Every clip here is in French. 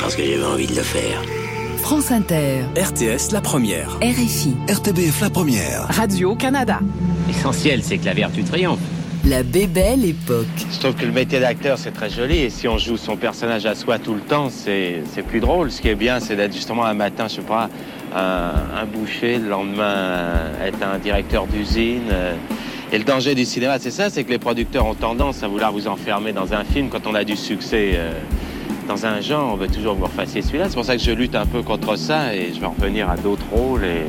Parce que j'avais envie de le faire. France Inter, RTS La Première. RFI, RTBF La Première. Radio-Canada. L'essentiel, c'est que la vertu triomphe. La Bébelle Époque. Je trouve que le métier d'acteur, c'est très joli. Et si on joue son personnage à soi tout le temps, c'est c'est plus drôle. Ce qui est bien, c'est d'être justement un matin, je sais pas, un, un boucher, le lendemain, être un directeur d'usine. euh. Et le danger du cinéma, c'est ça, c'est que les producteurs ont tendance à vouloir vous enfermer dans un film quand on a du succès euh, dans un genre. On veut toujours que vous refassiez celui-là. C'est pour ça que je lutte un peu contre ça et je vais en revenir à d'autres rôles. Et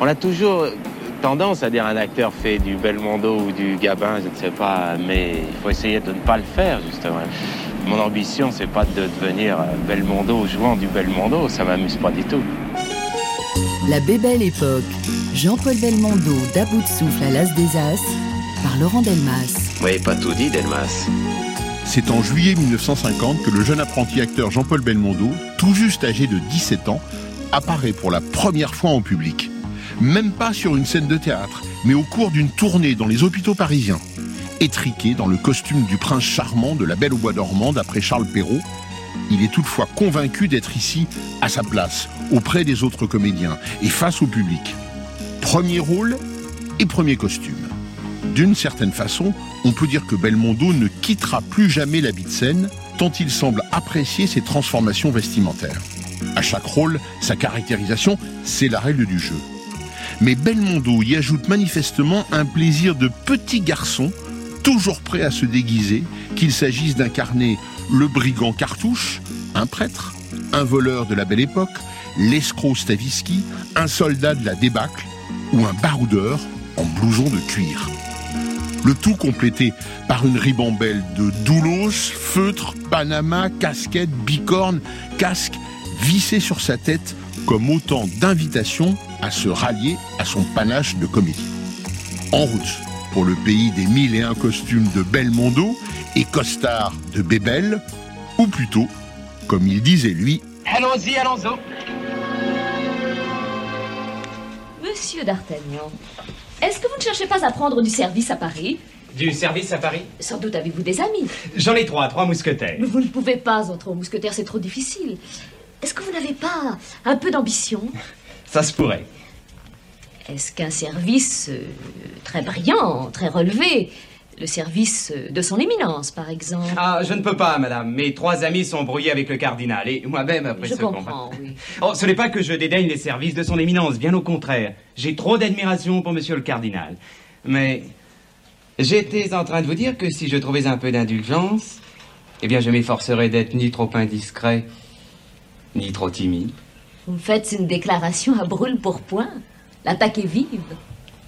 on a toujours tendance à dire un acteur fait du Belmondo ou du Gabin, je ne sais pas, mais il faut essayer de ne pas le faire, justement. Mon ambition, c'est pas de devenir Belmondo jouant du Belmondo, ça m'amuse pas du tout. La Bébelle Époque, Jean-Paul Belmondo d'À bout de souffle à l'As des As par Laurent Delmas. Oui, pas tout dit, Delmas. C'est en juillet 1950 que le jeune apprenti acteur Jean-Paul Belmondo, tout juste âgé de 17 ans, apparaît pour la première fois en public. Même pas sur une scène de théâtre, mais au cours d'une tournée dans les hôpitaux parisiens. Étriqué dans le costume du prince charmant de La Belle au Bois dormant d'après Charles Perrault, il est toutefois convaincu d'être ici à sa place, auprès des autres comédiens et face au public. Premier rôle et premier costume. D'une certaine façon, on peut dire que Belmondo ne quittera plus jamais l'habit de scène, tant il semble apprécier ses transformations vestimentaires. À chaque rôle, sa caractérisation, c'est la règle du jeu. Mais Belmondo y ajoute manifestement un plaisir de petit garçon, toujours prêt à se déguiser, qu'il s'agisse d'incarner le brigand cartouche, un prêtre, un voleur de la belle époque, l'escroc Stavisky, un soldat de la débâcle ou un baroudeur en blouson de cuir. Le tout complété par une ribambelle de doulos, feutres, panama, casquettes, bicornes, casques vissés sur sa tête comme autant d'invitations à se rallier à son panache de comédie. En route pour le pays des mille et un costumes de Belmondo et costards de Bébel, ou plutôt, comme il disait lui, Allons-y, allons-y. Monsieur D'Artagnan, est-ce que vous ne cherchez pas à prendre du service à Paris Du service à Paris Sans doute avez-vous des amis. J'en ai trois, trois mousquetaires. Mais vous ne pouvez pas entrer au mousquetaire, c'est trop difficile. Est-ce que vous n'avez pas un peu d'ambition Ça se pourrait. Est-ce qu'un service euh, très brillant, très relevé, le service euh, de son éminence, par exemple Ah, je ne peux pas, madame. Mes trois amis sont brouillés avec le cardinal et moi-même après Je ce comprends, combat. oui. Oh, ce n'est pas que je dédaigne les services de son éminence, bien au contraire. J'ai trop d'admiration pour monsieur le cardinal. Mais j'étais en train de vous dire que si je trouvais un peu d'indulgence, eh bien je m'efforcerais d'être ni trop indiscret, ni trop timide. Vous me faites une déclaration à brûle pour point. L'attaque est vive.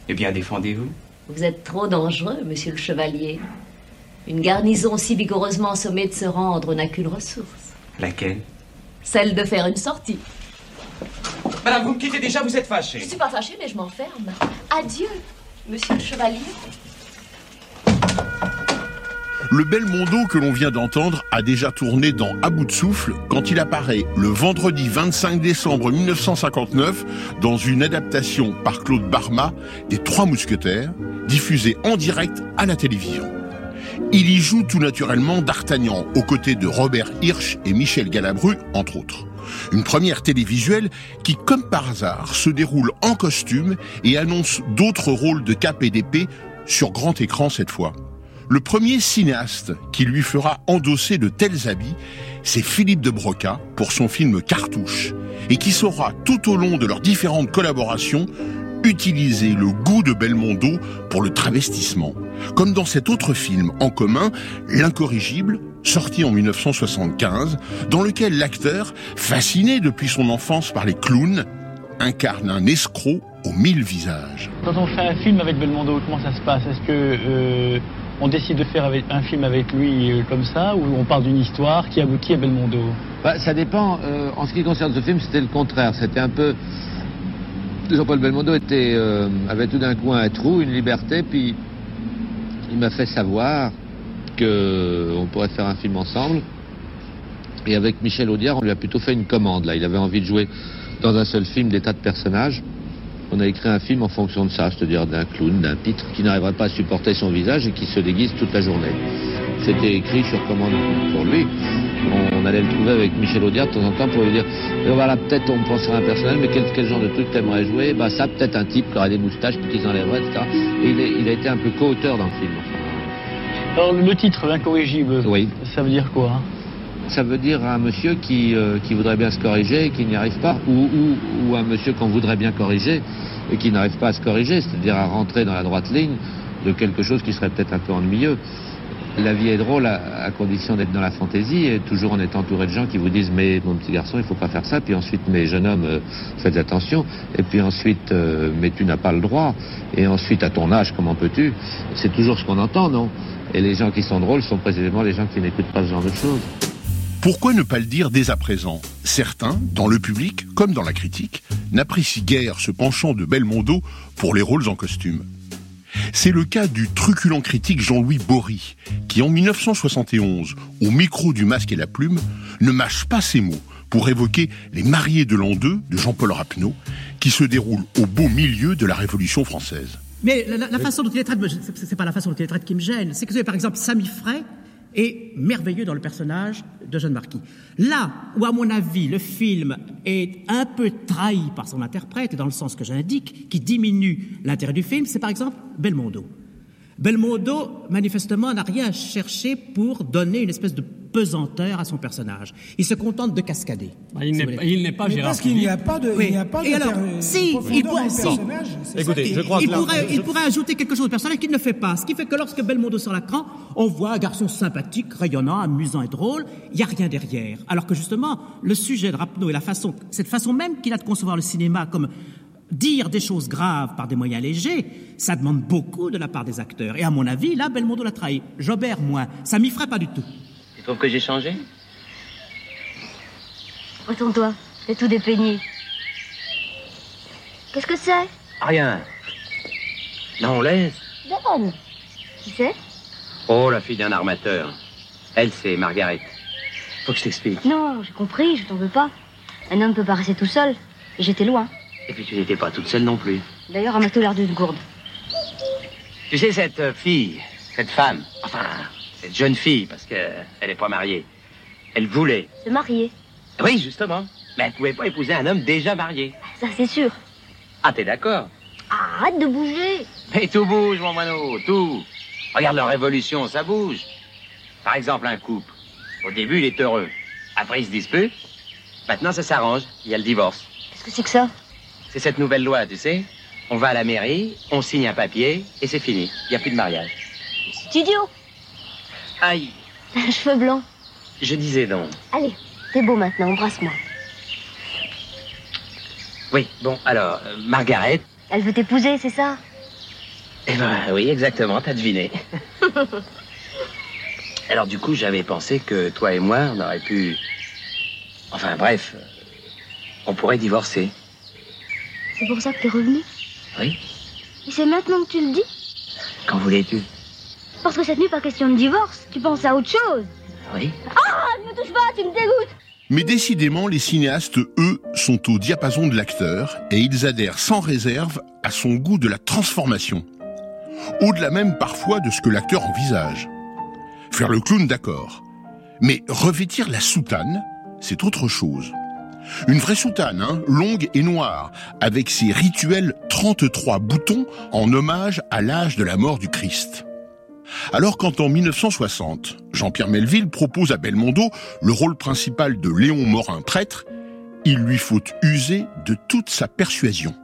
Eh bien défendez-vous. Vous êtes trop dangereux, monsieur le chevalier. Une garnison si vigoureusement sommée de se rendre n'a qu'une ressource. Laquelle? Celle de faire une sortie. Madame, vous me quittez déjà, vous êtes Je fâchée. suis pas fâchée, mais je m'enferme. Adieu, monsieur le chevalier. Le Belmondo que l'on vient d'entendre a déjà tourné dans À bout de souffle quand il apparaît le vendredi 25 décembre 1959 dans une adaptation par Claude Barma des Trois Mousquetaires, diffusée en direct à la télévision. Il y joue tout naturellement D'Artagnan aux côtés de Robert Hirsch et Michel Galabru, entre autres. Une première télévisuelle qui, comme par hasard, se déroule en costume et annonce d'autres rôles de cap et d'épée sur grand écran cette fois. Le premier cinéaste qui lui fera endosser de tels habits, c'est Philippe de Broca pour son film Cartouche, et qui saura tout au long de leurs différentes collaborations utiliser le goût de Belmondo pour le travestissement, comme dans cet autre film en commun, L'incorrigible, sorti en 1975, dans lequel l'acteur, fasciné depuis son enfance par les clowns, incarne un escroc aux mille visages. Quand on fait un film avec Belmondo, comment ça se passe? Est-ce que euh, on décide de faire un film avec lui euh, comme ça, ou on parle d'une histoire qui aboutit à Belmondo? Bah, Ça dépend. Euh, en ce qui concerne ce film, c'était le contraire. C'était un peu... Jean-Paul Belmondo était, euh, avait tout d'un coup un trou, une liberté, puis il m'a fait savoir qu'on pourrait faire un film ensemble. Et avec Michel Audiard, on lui a plutôt fait une commande. Là, il avait envie de jouer dans un seul film des tas de personnages. On a écrit un film en fonction de ça, c'est-à-dire d'un clown, d'un pitre qui n'arriverait pas à supporter son visage et qui se déguise toute la journée. C'était écrit sur commande pour lui. On, allait le trouver avec Michel Audiard de temps en temps pour lui dire eh, voilà, peut-être on penserait à un personnage, mais quel, genre de truc t'aimerais jouer? Bah ça, peut-être un type qui aurait des moustaches, petits enlèveraient, etc. Et il, a été un peu co-auteur dans le film. Alors le titre, l'incorrigible, oui. ça veut dire quoi ça veut dire un monsieur qui, euh, qui voudrait bien se corriger et qui n'y arrive pas, ou, ou, un monsieur qu'on voudrait bien corriger et qui n'arrive pas à se corriger, c'est-à-dire à rentrer dans la droite ligne de quelque chose qui serait peut-être un peu ennuyeux. La vie est drôle à, condition d'être dans la fantaisie et toujours en étant entouré de gens qui vous disent mais mon petit garçon il faut pas faire ça. Puis ensuite mais jeune homme euh, faites attention. Et puis ensuite euh, mais tu n'as pas le droit. Et ensuite à ton âge comment peux-tu? C'est toujours ce qu'on entend non? Et les gens qui sont drôles sont précisément les gens qui n'écoutent pas ce genre de choses. Pourquoi ne pas le dire dès à présent? Certains, dans le public comme dans la critique, n'apprécient guère ce penchant de Belmondo pour les rôles en costume. C'est le cas du truculent critique Jean-Louis Bory, qui en 1971, au micro du masque et la plume, ne mâche pas ses mots pour évoquer Les mariés de l'an 2 de Jean-Paul Rapneau, qui se déroule au beau milieu de la Révolution française. Mais la, façon dont il est traité, c'est pas la façon dont il est traité qui me gêne, c'est que par exemple Samy Frey, est merveilleux dans le personnage de Jeanne Marquis. Là où, à mon avis, le film est un peu trahi par son interprète, dans le sens que j'indique, qui diminue l'intérêt du film, c'est par exemple Belmondo. Belmondo, manifestement, n'a rien cherché pour donner une espèce de pesanteur à son personnage. Il se contente de cascader. Bah, il n'est pas Gérard Parce qu'il n'y a pas de. Il n'y a pas Et alors, si, il, pourrait, Écoutez, je crois il, pourrait, il pourrait ajouter quelque chose au personnage qu'il ne fait pas. Ce qui fait que lorsque Belmondo sort l'écran, on voit un garçon sympathique, rayonnant, amusant et drôle. Il n'y a rien derrière. Alors que justement, le sujet de Rapneau et la façon, cette façon même qu'il a de concevoir le cinéma comme dire des choses graves par des moyens légers, ça demande beaucoup de la part des acteurs. Et à mon avis, là, Belmondo l'a trahi. Jobert, moins. Ça m'y ferait pas du tout. Trouves que j'ai changé Retourne-toi, t'es tout dépeigné. Qu'est-ce que c'est? Rien. Non, laisse. Donne. Qui c'est? Oh, la fille d'un armateur. Elle, c'est Margaret. Faut que je t'explique. Non, j'ai compris, je t'en veux pas. Un homme peut pas rester tout seul. Et j'étais loin. Et puis tu n'étais pas toute seule non plus. D'ailleurs, elle m'a tout l'air d'une gourde. Tu sais, cette fille, cette femme, enfin, cette jeune fille, parce qu'elle n'est pas mariée, elle voulait. Se marier Oui, justement. Mais elle pouvait pas épouser un homme déjà marié. Ça, c'est sûr. Ah, t'es d'accord? Arrête de bouger Mais tout bouge, mon moineau, tout. Regarde leur révolution, ça bouge. Par exemple, un couple. Au début, il est heureux. Après, il se dispute. Maintenant, ça s'arrange. Il y a le divorce. Qu'est-ce que c'est que ça? C'est cette nouvelle loi, tu sais. On va à la mairie, on signe un papier et c'est fini. Il n'y a plus de mariage. C'est idiot. Aïe. Un cheveu blanc. Je disais donc. Allez, t'es beau maintenant, embrasse-moi. Oui, bon, alors, euh, Margaret. Elle veut t'épouser, c'est ça? Eh ben oui, exactement, t'as deviné. alors du coup, j'avais pensé que toi et moi, on aurait pu... Enfin bref, on pourrait divorcer. C'est pour ça que t'es revenu? Oui. Et c'est maintenant que tu le dis? Quand voulais-tu? Parce que cette nuit, pas question de divorce. Tu penses à autre chose. Oui. Ah Ne me touche pas, tu me dégoûtes Mais décidément, les cinéastes, eux, sont au diapason de l'acteur et ils adhèrent sans réserve à son goût de la transformation. Au-delà même parfois de ce que l'acteur envisage. Faire le clown, d'accord. Mais revêtir la soutane, c'est autre chose. Une vraie soutane, hein, longue et noire, avec ses rituels 33 boutons en hommage à l'âge de la mort du Christ. Alors quand en 1960, Jean-Pierre Melville propose à Belmondo le rôle principal de Léon Morin prêtre, il lui faut user de toute sa persuasion.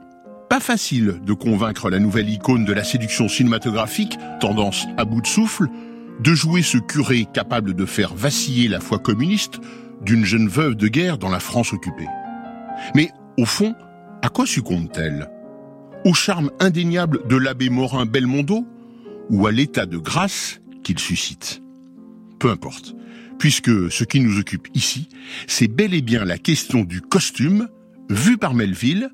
Pas facile de convaincre la nouvelle icône de la séduction cinématographique, tendance à bout de souffle, de jouer ce curé capable de faire vaciller la foi communiste d'une jeune veuve de guerre dans la France occupée. Mais au fond, à quoi succombe-t-elle? Au charme indéniable de l'abbé Morin Belmondo ou à l'état de grâce qu'il suscite. Peu importe, puisque ce qui nous occupe ici, c'est bel et bien la question du costume, vu par Melville,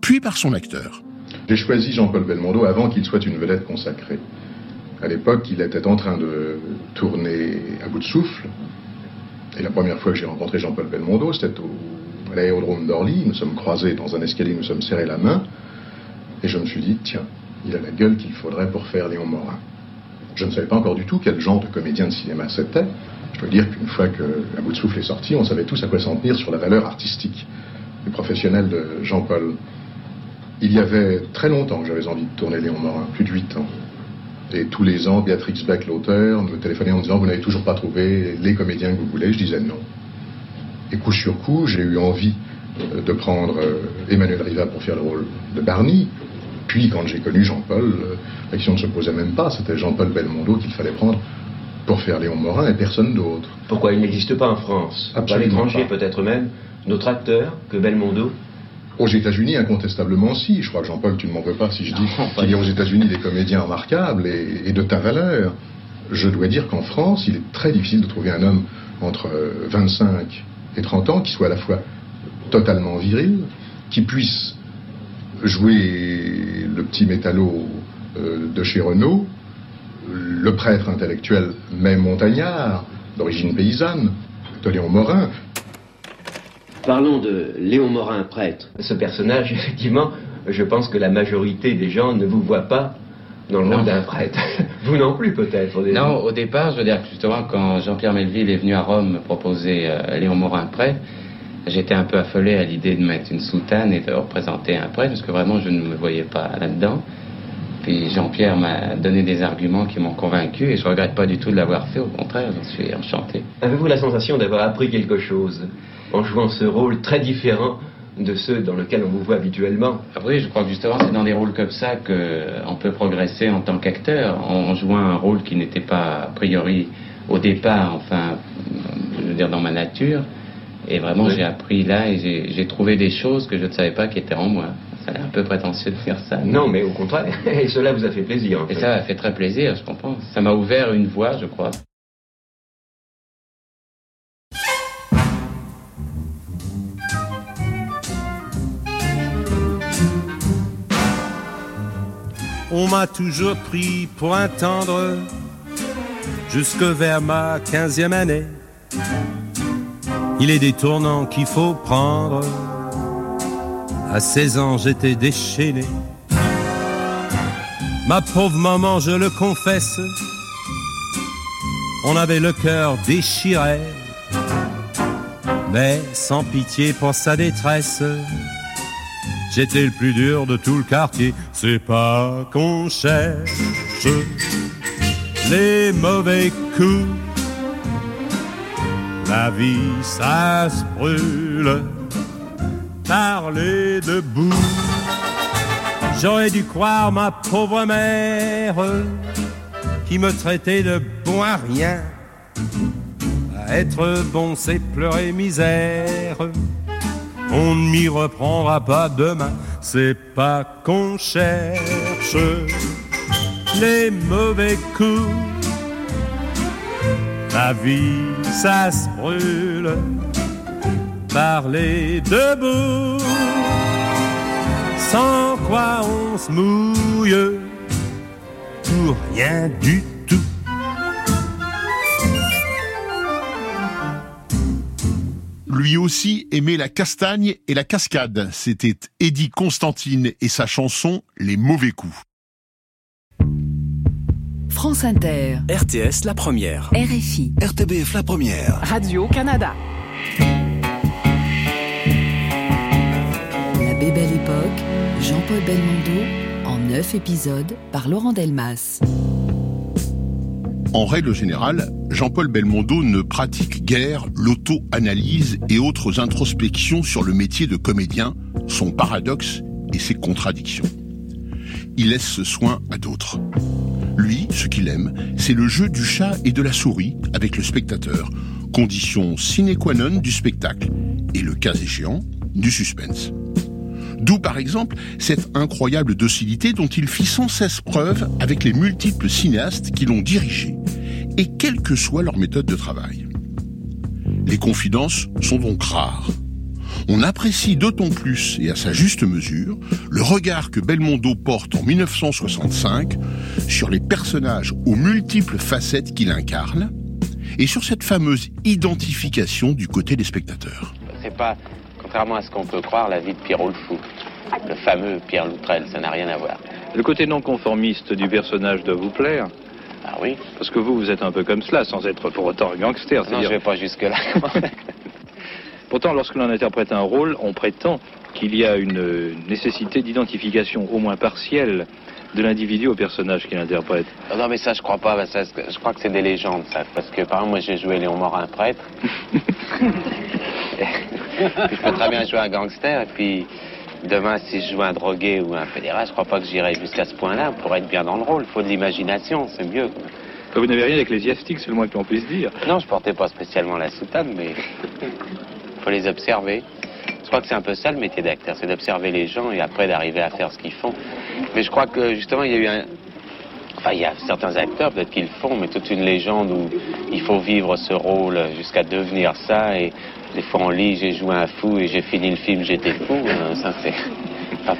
puis par son acteur. J'ai choisi Jean-Paul Belmondo avant qu'il soit une vedette consacrée. À l'époque, il était en train de tourner à bout de souffle. Et la première fois que j'ai rencontré Jean-Paul Belmondo, c'était à l'aérodrome d'Orly. Nous sommes croisés dans un escalier, nous sommes serrés la main. Et je me suis dit, tiens, il a la gueule qu'il faudrait pour faire Léon Morin. Je ne savais pas encore du tout quel genre de comédien de cinéma c'était. Je peux dire qu'une fois que À bout de souffle est sorti, on savait tous à quoi s'en tenir sur la valeur artistique et professionnelle de Jean-Paul. Il y avait très longtemps que j'avais envie de tourner Léon Morin, plus de huit ans. Et tous les ans, Béatrix Beck, l'auteur, me téléphonait en disant Vous n'avez toujours pas trouvé les comédiens que vous voulez Je disais non. Et coup sur coup, j'ai eu envie euh, de prendre euh, Emmanuel Riva pour faire le rôle de Barney. Puis, quand j'ai connu Jean-Paul, euh, la question ne se posait même pas. C'était Jean-Paul Belmondo qu'il fallait prendre pour faire Léon Morin et personne d'autre. Pourquoi il n'existe pas en France? À l'étranger, peut-être même, d'autres acteurs que Belmondo aux États-Unis, incontestablement, si. Je crois que Jean-Paul, tu ne m'en veux pas si je dis qu'il y a aux États-Unis des comédiens remarquables et, de ta valeur. Je dois dire qu'en France, il est très difficile de trouver un homme entre 25 et 30 ans qui soit à la fois totalement viril, qui puisse jouer le petit métallo euh, de chez Renault, le prêtre intellectuel même montagnard, d'origine paysanne, de Léon Morin, Parlons de Léon Morin, prêtre. Ce personnage, effectivement, je pense que la majorité des gens ne vous voient pas dans le rôle d'un prêtre. vous non plus, peut-être. Non, au départ, je veux dire, justement, quand Jean-Pierre Melville est venu à Rome me proposer euh, Léon Morin prêtre, j'étais un peu affolé à l'idée de mettre une soutane et de représenter un prêtre, parce que vraiment, je ne me voyais pas là-dedans. Puis Jean-Pierre m'a donné des arguments qui m'ont convaincu et je regrette pas du tout de l'avoir fait, au contraire, j'en suis enchanté. Avez-vous la sensation d'avoir appris quelque chose en jouant ce rôle très différent de ceux dans lesquels on vous voit habituellement? Ah oui, je crois que justement c'est dans des rôles comme ça qu'on peut progresser en tant qu'acteur, en jouant un rôle qui n'était pas a priori au départ, enfin, je veux dire dans ma nature. Et vraiment j'ai appris là et j'ai trouvé des choses que je ne savais pas qui étaient en moi. Ça a un peu prétentieux de faire ça. Non, mais au contraire. Et cela vous a fait plaisir. et ça m'a fait très plaisir, je comprends. Ça m'a ouvert une voie, je crois. On m'a toujours pris pour un tendre jusque vers ma quinzième année. Il est des tournants qu'il faut prendre. À 16 ans, j'étais déchaîné. Ma pauvre maman, je le confesse, on avait le cœur déchiré, mais sans pitié pour sa détresse. J'étais le plus dur de tout le quartier. C'est pas qu'on cherche les mauvais coups. La vie, ça se brûle. Parler debout. J'aurais dû croire ma pauvre mère qui me traitait de bon à rien. Être bon, c'est pleurer misère on ne m'y reprendra pas demain. C'est pas qu'on cherche les mauvais coups. La vie, ça se brûle. Parler debout, sans quoi on se mouille pour rien du tout. lui aussi aimait la castagne et la cascade. C'était Eddie Constantine et sa chanson Les mauvais coups. France Inter. RTS la première. RFI. RTBF la première. Radio Canada. La Bébelle Époque, Jean-Paul Belmondo, en neuf épisodes par Laurent Delmas. En règle générale, Jean-Paul Belmondo ne pratique guère l'auto-analyse et autres introspections sur le métier de comédien, son paradoxe et ses contradictions. Il laisse ce soin à d'autres. Ce qu'il aime, c'est le jeu du chat et de la souris avec le spectateur, condition sine qua non du spectacle, et le cas échéant, du suspense. D'où par exemple cette incroyable docilité dont il fit sans cesse preuve avec les multiples cinéastes qui l'ont dirigé et quelle que soit leur méthode de travail. Les confidences sont donc rares. On apprécie d'autant plus, et à sa juste mesure, le regard que Belmondo porte en 1965 sur les personnages aux multiples facettes qu'il incarne, et sur cette fameuse identification du côté des spectateurs. C'est pas, contrairement à ce qu'on peut croire, la vie de Pierrot le Fou. Le fameux Pierre Loutrel, ça n'a rien à voir. Le côté non conformiste du personnage doit vous plaire Ah oui Parce que vous, vous êtes un peu comme cela, sans être pour autant un gangster. Non, je vais pas jusque-là. Pourtant, lorsque l'on interprète un rôle, on prétend qu'il y a une nécessité d'identification, au moins partielle, de l'individu au personnage qu'il interprète. Ah Non, mais ça, je crois pas. ça, je crois que c'est des légendes, ça. Parce que, par exemple, moi, j'ai joué Léon Morin, prêtre. Puis je peux très bien jouer un gangster. Et puis, demain, si je joue un drogué ou un fédéral, je crois pas que j'irai jusqu'à ce point-là pour être bien dans le rôle. Il faut de l'imagination, c'est mieux. Vous n'avez rien d'ecclésiastique, c'est le moins que l'on puisse dire. Non, je portais pas spécialement la soutane, mais faut les observer. Je crois que c'est un peu ça le métier d'acteur, c'est d'observer les gens et après d'arriver à faire ce qu'ils font. Mais je crois que justement, il y a eu un. Enfin, il y a certains acteurs, peut-être qu'ils le font, mais toute une légende où il faut vivre ce rôle jusqu'à devenir ça. Et des fois, on lit, j'ai joué un fou et j'ai fini le film, j'étais fou. Euh, Ça, c'est.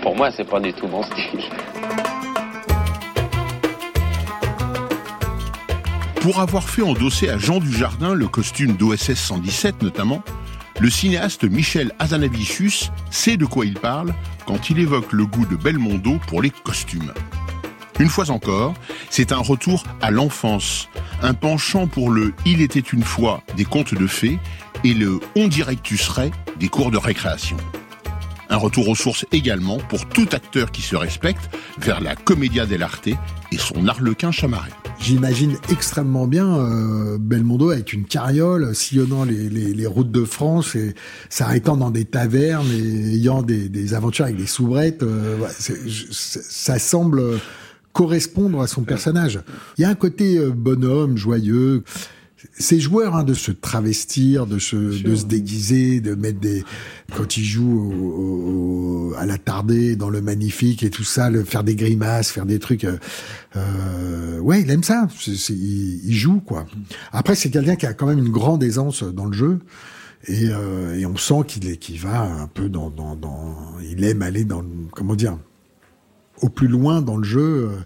Pour moi, c'est pas du tout mon style. Pour avoir fait endosser à Jean Dujardin le costume d'OSS 117 notamment, le cinéaste Michel Hazanavicius sait de quoi il parle quand il évoque le goût de Belmondo pour les costumes. Une fois encore, c'est un retour à l'enfance, un penchant pour le Il était une fois des contes de fées et le On dirait que tu serais des cours de récréation. Un retour aux sources également pour tout acteur qui se respecte vers la commedia dell'arte et son arlequin chamarré. J'imagine extrêmement bien euh, Belmondo avec une carriole sillonnant les, les- les routes de France et s'arrêtant dans des tavernes et ayant des, des aventures avec des soubrettes. euh, ça semble correspondre à son personnage. Il y a un côté euh, bonhomme, joyeux. C'est joueur hein, de se travestir, de se, de se déguiser, de mettre des quand il joue au- au- à la tardée dans le magnifique et tout ça, le faire des grimaces, faire des trucs. euh, euh, ouais, il aime ça. Il, il joue quoi. Après, c'est quelqu'un qui a quand même une grande aisance dans le jeu. Et, euh, et on sent qu'il est, qu'il va un peu dans, dans, dans, il aime aller dans, le- comment dire, au plus loin dans le jeu. Euh,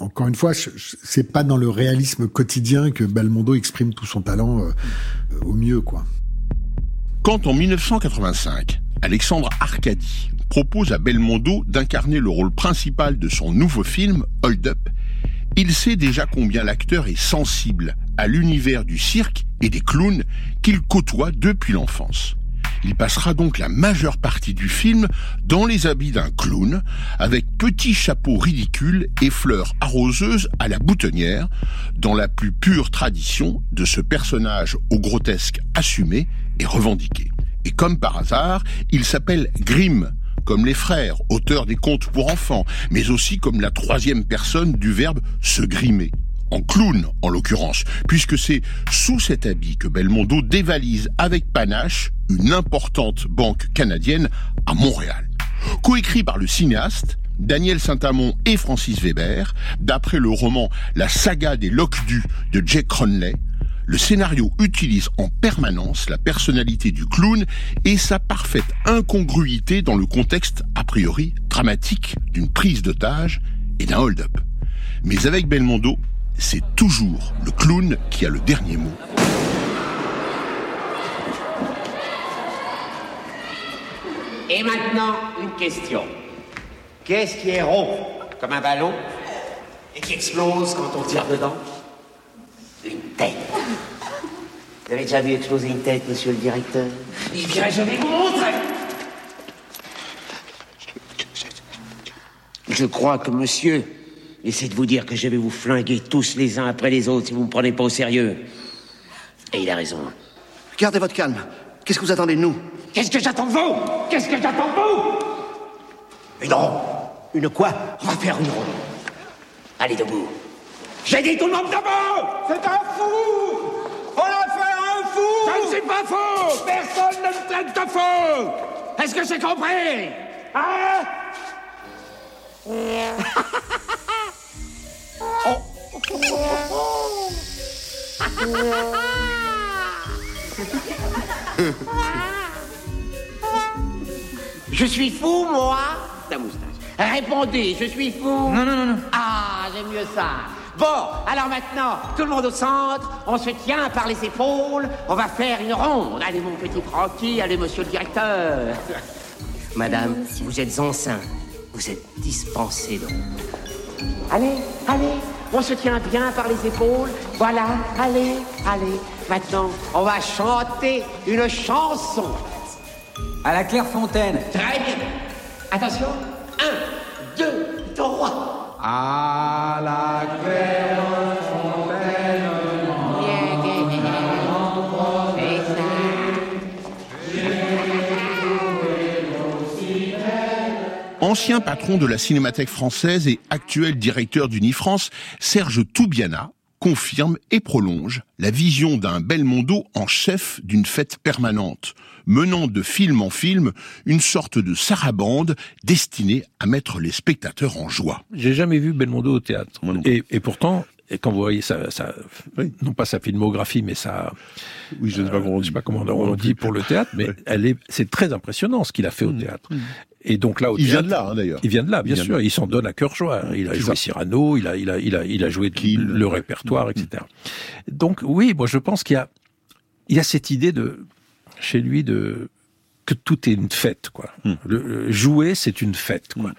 Encore une fois, c'est pas dans le réalisme quotidien que Belmondo exprime tout son talent euh, au mieux. Quand en 1985, Alexandre Arcadi propose à Belmondo d'incarner le rôle principal de son nouveau film, Hold Up, il sait déjà combien l'acteur est sensible à l'univers du cirque et des clowns qu'il côtoie depuis l'enfance. Il passera donc la majeure partie du film dans les habits d'un clown, avec petit chapeau ridicule et fleurs arroseuses à la boutonnière, dans la plus pure tradition de ce personnage au grotesque assumé et revendiqué. Et comme par hasard, il s'appelle Grimm, comme les frères, auteurs des contes pour enfants, mais aussi comme la troisième personne du verbe se grimer. En clown, en l'occurrence, puisque c'est sous cet habit que Belmondo dévalise avec panache une importante banque canadienne à Montréal. Coécrit par le cinéaste, Daniel Saint-Amand et Francis Weber, d'après le roman La saga des Loques-Du de Jake Cronley, le scénario utilise en permanence la personnalité du clown et sa parfaite incongruité dans le contexte a priori dramatique d'une prise d'otage et d'un hold-up. Mais avec Belmondo, c'est toujours le clown qui a le dernier mot. Et maintenant, une question. Qu'est-ce qui est rond comme un ballon et qui explose quand on tire dedans? Une tête. Vous avez déjà vu exploser une tête, monsieur le directeur? Eh bien, je vais vous montrer. Je crois que monsieur essaie de vous dire que je vais vous flinguer tous les uns après les autres si vous ne me prenez pas au sérieux. Et il a raison. Gardez votre calme. Qu'est-ce que vous attendez de nous? Qu'est-ce que j'attends de vous? Qu'est-ce que j'attends de vous? Une ronde. Une quoi? On va faire une ronde. Allez debout. J'ai dit tout le monde debout C'est un fou On a fait un fou Je ne suis pas fou Personne ne me traite de fou Est-ce que j'ai compris? Hein? Je suis fou, moi Ta moustache. Répondez, je suis fou Non, non, non, non. Ah, j'aime mieux ça. Bon, alors maintenant, tout le monde au centre, on se tient par les épaules, on va faire une ronde. Allez, mon petit Francky, allez, monsieur le directeur. Madame, vous êtes enceinte. Vous êtes dispensée donc. Allez, allez, on se tient bien par les épaules. Voilà, allez, allez. Maintenant, on va chanter une chanson. À la Clairefontaine. Très bien. Attention. Un, deux, trois. À Ancien patron de la Cinémathèque française et actuel directeur d'Unifrance, Serge Toubiana confirme et prolonge la vision d'un Belmondo en chef d'une fête permanente, menant de film en film une sorte de sarabande destinée à mettre les spectateurs en joie. J'ai jamais vu Belmondo au théâtre. Et, et pourtant, et quand vous voyez sa non pas sa filmographie, mais sa, oui, je ne sais pas comment on dit, pas comment on dit pour le théâtre, mais elle est, c'est très impressionnant ce qu'il a fait au théâtre. Et donc là, au il théâtre, vient de là, hein, d'ailleurs. Il vient de là, bien Il sûr. Il s'en donne à cœur joie. Il a joué ça. Cyrano, il a, il a, il a, il a joué le répertoire, etc. Donc oui, moi je pense qu'il y a, il y a cette idée de, chez lui, de que tout est une fête, quoi. Le, le- jouer, c'est une fête, quoi.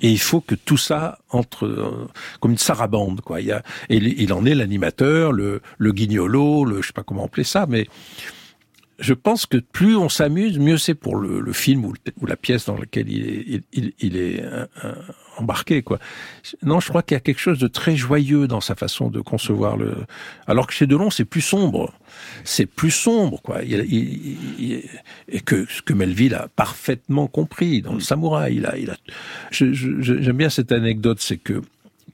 Et il faut que tout ça entre euh, comme une sarabande, quoi. Il y a, et il, en est l'animateur, le, le guignolo, le, je sais pas comment appeler ça, mais je pense que plus on s'amuse, mieux c'est pour le, le film ou, la pièce dans laquelle il est, il, il- est euh, euh, embarqué. Quoi. Non, je crois qu'il y a quelque chose de très joyeux dans sa façon de concevoir le. Alors que chez Delon, c'est plus sombre. C'est plus sombre, quoi. Et que que Melville a parfaitement compris dans le Samouraï. Il a, il a. J'aime bien cette anecdote, c'est que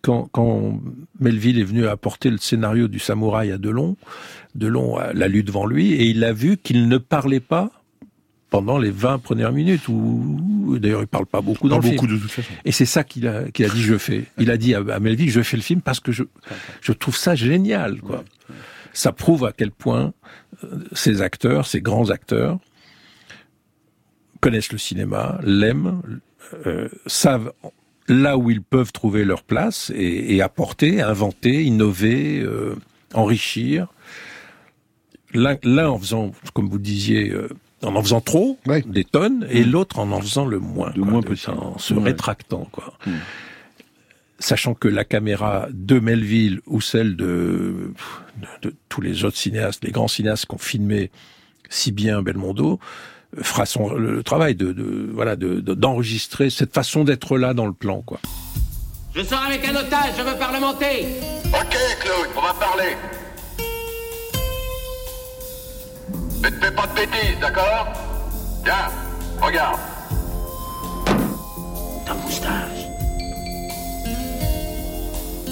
quand, quand Melville est venu apporter le scénario du Samouraï à Delon, Delon l'a lu devant lui et il a vu qu'il ne parlait pas pendant les 20 premières minutes, ou d'ailleurs il parle pas beaucoup dans Pas le beaucoup film. de toute façon. Et c'est ça qu'il a, qu'il a dit je fais. Il a dit à, à Melville je fais le film parce que je, je trouve ça génial. Quoi. Ça prouve à quel point euh, ces acteurs, ces grands acteurs, connaissent le cinéma, l'aiment, euh, savent là où ils peuvent trouver leur place et, et apporter, inventer, innover, euh, enrichir. L'un l'un en faisant, comme vous le disiez, euh, en en faisant trop, des tonnes, et l'autre en en faisant le moins, quoi, de- en se Ouais. rétractant. Quoi. Sachant que la caméra de Melville ou celle de, de, de tous les autres cinéastes, les grands cinéastes qui ont filmé si bien Belmondo, fera son, le travail de, de voilà de- de- d'enregistrer cette façon d'être là dans le plan quoi. Je sors avec un otage, je veux parlementer. Ok, Claude, on va parler. Mais ne fais pas de bêtises, d'accord? Bien, regarde. Ta moustache.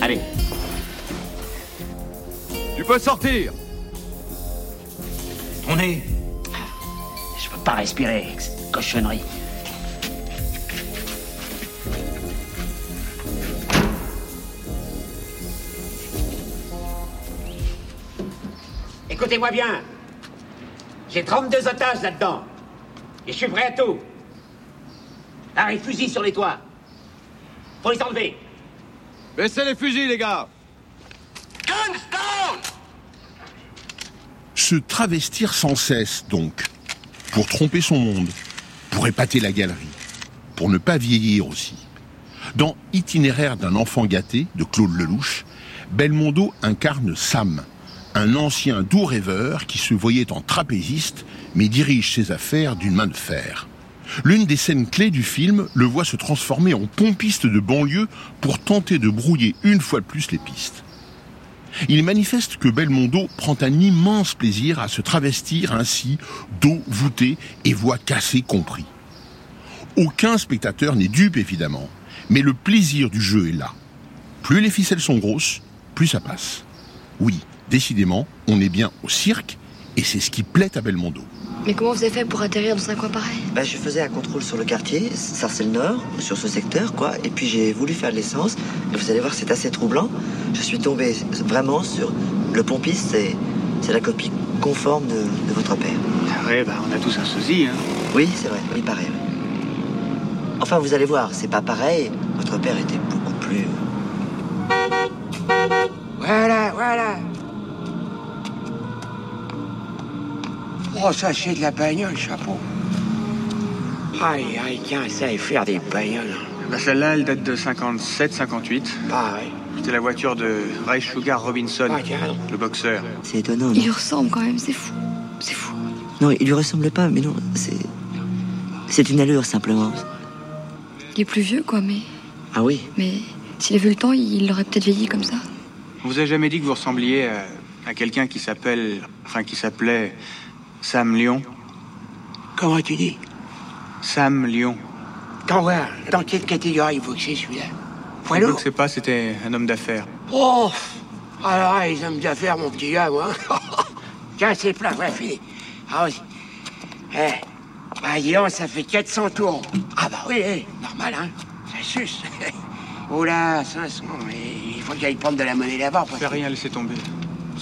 Allez. Tu peux sortir. On est. Pas respirer, cochonnerie. Écoutez-moi bien. J'ai 32 otages là-dedans. Et je suis prêt à tout. Arrête, fusil sur les toits. Faut les enlever. Baissez les fusils, les gars. Se travestir sans cesse, donc, pour tromper son monde, pour épater la galerie, pour ne pas vieillir aussi. Dans Itinéraire d'un enfant gâté de Claude Lelouch, Belmondo incarne Sam, un ancien doux rêveur qui se voyait en trapéziste mais dirige ses affaires d'une main de fer. L'une des scènes clés du film le voit se transformer en pompiste de banlieue pour tenter de brouiller une fois de plus les pistes. Il manifeste que Belmondo prend un immense plaisir à se travestir ainsi, dos voûté et voix cassée compris. Aucun spectateur n'est dupe évidemment, mais le plaisir du jeu est là. Plus les ficelles sont grosses, plus ça passe. Oui, décidément, on est bien au cirque, et c'est ce qui plaît à Belmondo. Mais comment vous avez fait pour atterrir dans un coin pareil? Bah, je faisais un contrôle sur le quartier, Sarcelles-Nord, sur ce secteur, quoi. Et puis j'ai voulu faire de l'essence. Et vous allez voir, c'est assez troublant. Je suis tombé vraiment sur le pompiste. C'est C'est la copie conforme de, de votre père. Ouais, bah, on a tous un sosie, hein. Oui, c'est vrai, il paraît. Enfin, vous allez voir, c'est pas pareil. Votre père était beaucoup plus. Voilà, voilà. Oh, ça, c'est de la bagnole, chapeau. Aïe, aïe, tiens, ça et faire des bagnoles. Bah, celle-là, elle date de 57, 58. Bah, ouais. C'était la voiture de Ray Sugar Robinson, Ah, tiens. le boxeur. C'est étonnant. Il non lui ressemble quand même, c'est fou. C'est fou. Non, il lui ressemble pas, mais non, c'est. C'est une allure simplement. Il est plus vieux, quoi, mais. Ah oui Mais s'il avait eu le temps, il aurait peut-être vieilli comme ça. On vous a jamais dit que vous ressembliez à, à quelqu'un qui s'appelle, enfin qui s'appelait Sam Lyon Comment tu dis Sam Lyon. T'en vois, dans quelle catégorie il faut que c'est celui-là Poids Je ne sais pas, c'était un homme d'affaires. Oh Alors, les hommes d'affaires, mon petit gars, moi. Tiens, c'est plat, voilà, fini. Ah oui. Eh, bah, dis donc, ça fait 400 tours. Ah bah oui, eh, normal, hein. Ça suce. oh là, 500, mais il faut qu'il aille prendre de la monnaie là-bas. parce Fais que- rien, laissez tomber.